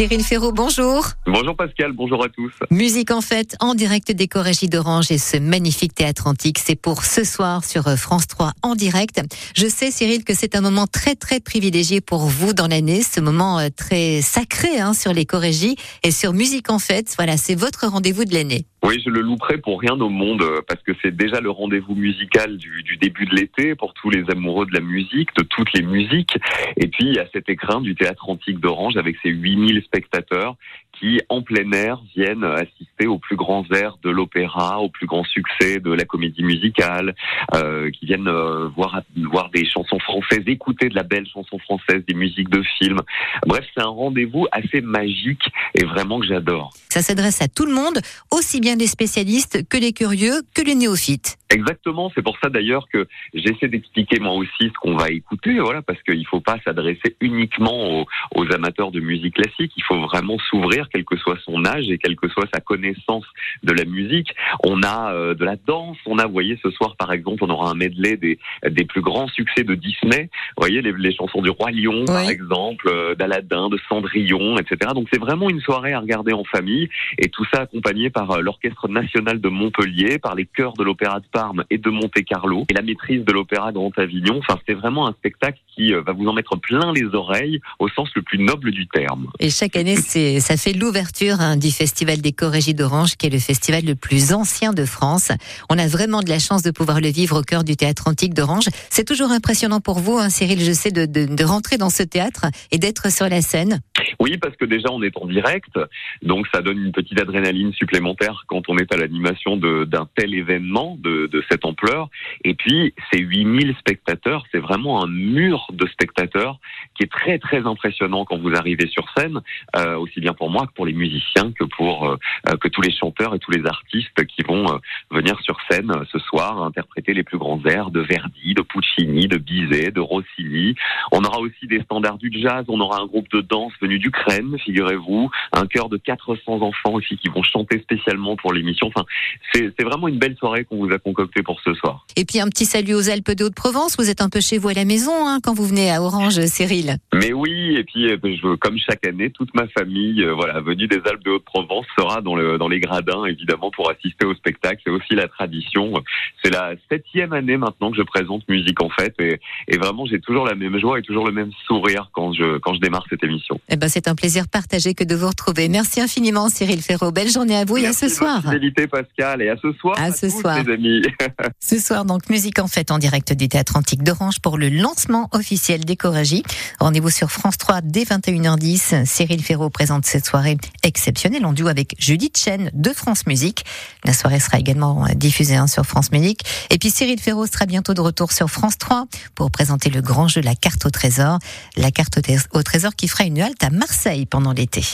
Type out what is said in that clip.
Cyril Ferraud, bonjour. Bonjour Pascal, bonjour à tous. Musique en fête en direct des Corégies d'Orange et ce magnifique théâtre antique, c'est pour ce soir sur France 3 en direct. Je sais Cyril que c'est un moment très très privilégié pour vous dans l'année, ce moment euh, très sacré hein, sur les Corégies et sur Musique en fête. Voilà, c'est votre rendez-vous de l'année. Oui, je le louperai pour rien au monde euh, parce que c'est déjà le rendez-vous musical du, du début de l'été pour tous les amoureux de la musique, de toutes les musiques. Et puis il y a cet écrin du théâtre antique d'Orange avec ses 8000 spectateurs qui, en plein air, viennent assister aux plus grands airs de l'opéra, aux plus grands succès de la comédie musicale, euh, qui viennent euh, voir voir des chansons françaises, écouter de la belle chanson française, des musiques de films. Bref, c'est un rendez-vous assez magique et vraiment que j'adore. Ça s'adresse à tout le monde, aussi bien les spécialistes que les curieux, que les néophytes. Exactement, c'est pour ça d'ailleurs que j'essaie d'expliquer moi aussi ce qu'on va écouter, voilà, parce qu'il ne faut pas s'adresser uniquement aux, aux, amateurs de musique classique, il faut vraiment s'ouvrir, quel que soit son âge et quelle que soit sa connaissance de la musique. On a euh, de la danse, on a, vous voyez, ce soir par exemple, on aura un medley des, des plus grands succès de Disney, vous voyez, les, les chansons du Roi Lion, par exemple, euh, d'Aladin, de Cendrillon, etc. Donc c'est vraiment une soirée à regarder en famille, et tout ça accompagné par euh, l'Orchestre National de Montpellier, par les chœurs de l'Opéra de Paris, et de Monte Carlo et la maîtrise de l'Opéra Grand Avignon. Enfin, c'est vraiment un spectacle qui euh, va vous en mettre plein les oreilles au sens le plus noble du terme. Et chaque année, c'est ça fait l'ouverture hein, du Festival des Corégies d'Orange, qui est le festival le plus ancien de France. On a vraiment de la chance de pouvoir le vivre au cœur du théâtre antique d'Orange. C'est toujours impressionnant pour vous, hein, Cyril, je sais, de, rentrer dans ce théâtre et d'être sur la scène. Oui, parce que déjà on est en direct, donc ça donne une petite adrénaline supplémentaire quand on est à l'animation d'un tel événement de, de, cette ampleur. Et puis ces 8000 spectateurs, c'est vraiment un mur de spectateurs qui est très très impressionnant quand vous arrivez sur scène, euh, aussi bien pour moi que pour les musiciens, que pour euh, que tous les chanteurs et tous les artistes qui vont euh, venir sur scène ce soir interpréter les plus grands airs de Verdi, de Puccini, de Bizet, de Rossini. On aura aussi des standards du jazz, on aura un groupe de danse venu du d'Ukraine, figurez-vous, un chœur de 400 enfants aussi qui vont chanter spécialement pour l'émission. Enfin, c'est vraiment une belle soirée qu'on vous a concoctée pour ce soir. Et puis un petit salut aux Alpes de Haute-Provence. Vous êtes un peu chez vous à la maison hein, quand vous venez à Orange, Cyril. Mais oui, et puis euh, je, comme chaque année, toute ma famille, euh, voilà, venue des Alpes de Haute-Provence, sera dans, le, dans les gradins évidemment pour assister au spectacle. C'est aussi la tradition. C'est la septième année maintenant que je présente musique en fait, et, et vraiment j'ai toujours la même joie et toujours le même sourire quand je quand je démarre cette émission. Eh ben c'est un plaisir partagé que de vous retrouver. Merci infiniment, Cyril Ferraud. Belle journée à vous et à ce soir. Fidélité, Pascal, et à ce soir. À, ce soir, les amis. ce soir, donc, musique en fête en direct du Théâtre Antique d'Orange pour le lancement officiel d'Écoragie. Rendez-vous sur France 3 dès 21h10. Cyril Ferraud présente cette soirée exceptionnelle en duo avec Judith Chen de France Musique. La soirée sera également diffusée hein, sur France Musique. Et puis Cyril Ferraud sera bientôt de retour sur France 3 pour présenter le grand jeu La carte au trésor. La carte au trésor qui fera une halte à Marseille pendant l'été.